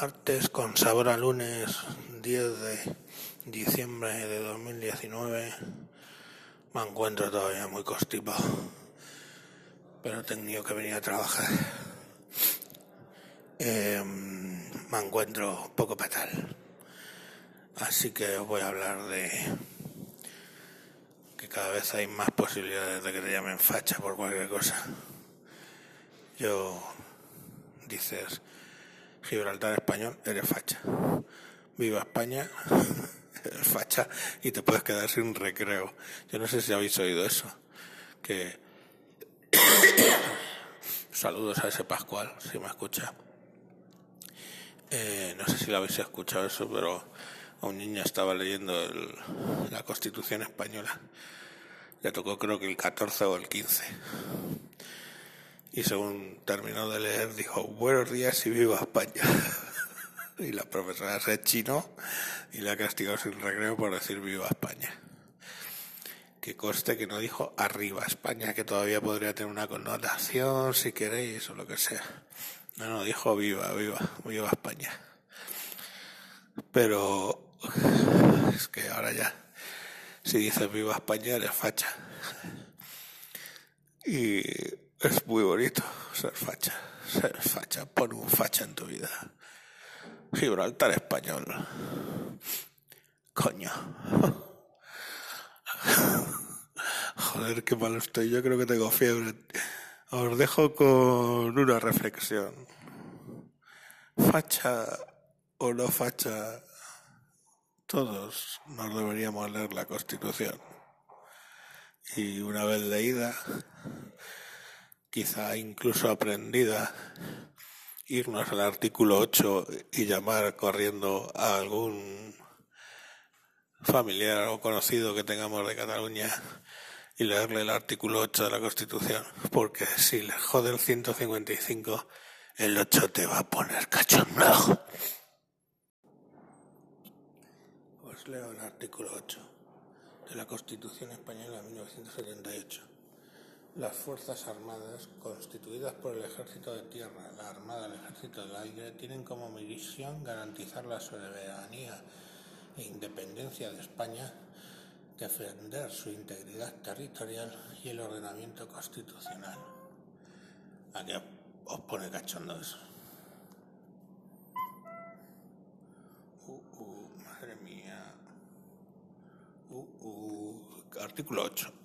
martes con sabor a lunes 10 de diciembre de 2019 me encuentro todavía muy constipado pero he tenido que venir a trabajar. Eh, me encuentro poco fatal. Así que os voy a hablar de que cada vez hay más posibilidades de que te llamen facha por cualquier cosa. Yo dices Gibraltar español, eres facha. Viva España, eres facha y te puedes quedar sin recreo. Yo no sé si habéis oído eso. Que saludos a ese Pascual, si me escucha. Eh, no sé si lo habéis escuchado eso, pero a un niño estaba leyendo la Constitución española. Le tocó creo que el 14 o el 15 y según terminó de leer dijo buenos días y viva España. y la profesora se chino y le ha castigado sin recreo por decir viva España. Que coste que no dijo arriba España, que todavía podría tener una connotación si queréis o lo que sea. No, no, dijo viva, viva, viva España. Pero es que ahora ya, si dices viva España, eres facha. Y es muy bonito ser facha. Ser facha. Pon un facha en tu vida. Gibraltar español. Coño. Joder, qué malo estoy. Yo creo que tengo fiebre. Os dejo con una reflexión. Facha o no facha, todos nos deberíamos leer la Constitución. Y una vez leída, quizá incluso aprendida, irnos al artículo 8 y llamar corriendo a algún familiar o conocido que tengamos de Cataluña y leerle el artículo 8 de la Constitución, porque si le jode el 155, el 8 te va a poner cachondo. Os leo el artículo 8 de la Constitución Española de 1978. Las Fuerzas Armadas, constituidas por el Ejército de Tierra, la Armada y el Ejército del Aire, tienen como misión garantizar la soberanía e independencia de España, defender su integridad territorial y el ordenamiento constitucional. ¿A qué os pone cachondo eso? Uh, uh, madre mía. Uh, uh. Artículo 8